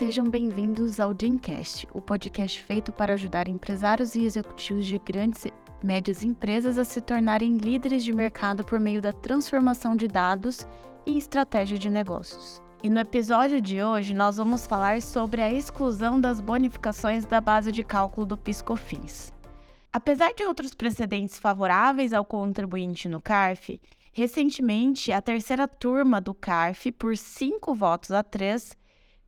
Sejam bem-vindos ao Dreamcast, o podcast feito para ajudar empresários e executivos de grandes e médias empresas a se tornarem líderes de mercado por meio da transformação de dados e estratégia de negócios. E no episódio de hoje nós vamos falar sobre a exclusão das bonificações da base de cálculo do PiscoFins. Apesar de outros precedentes favoráveis ao contribuinte no CARF, recentemente a terceira turma do CARF, por cinco votos a três,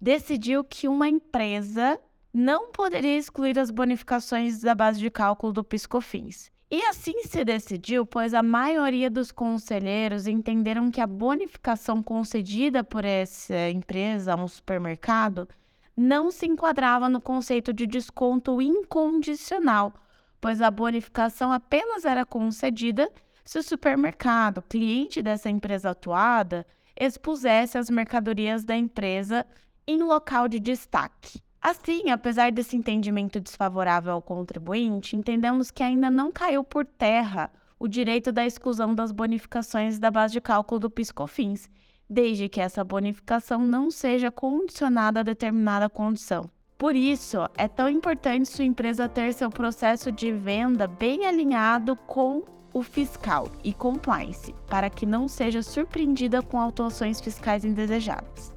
decidiu que uma empresa não poderia excluir as bonificações da base de cálculo do PiscoFins. E assim se decidiu, pois a maioria dos conselheiros entenderam que a bonificação concedida por essa empresa a um supermercado não se enquadrava no conceito de desconto incondicional, pois a bonificação apenas era concedida se o supermercado, cliente dessa empresa atuada, expusesse as mercadorias da empresa em local de destaque. Assim, apesar desse entendimento desfavorável ao contribuinte, entendemos que ainda não caiu por terra o direito da exclusão das bonificações da base de cálculo do PiscoFins, desde que essa bonificação não seja condicionada a determinada condição. Por isso, é tão importante sua empresa ter seu processo de venda bem alinhado com o fiscal e compliance, para que não seja surpreendida com autuações fiscais indesejadas.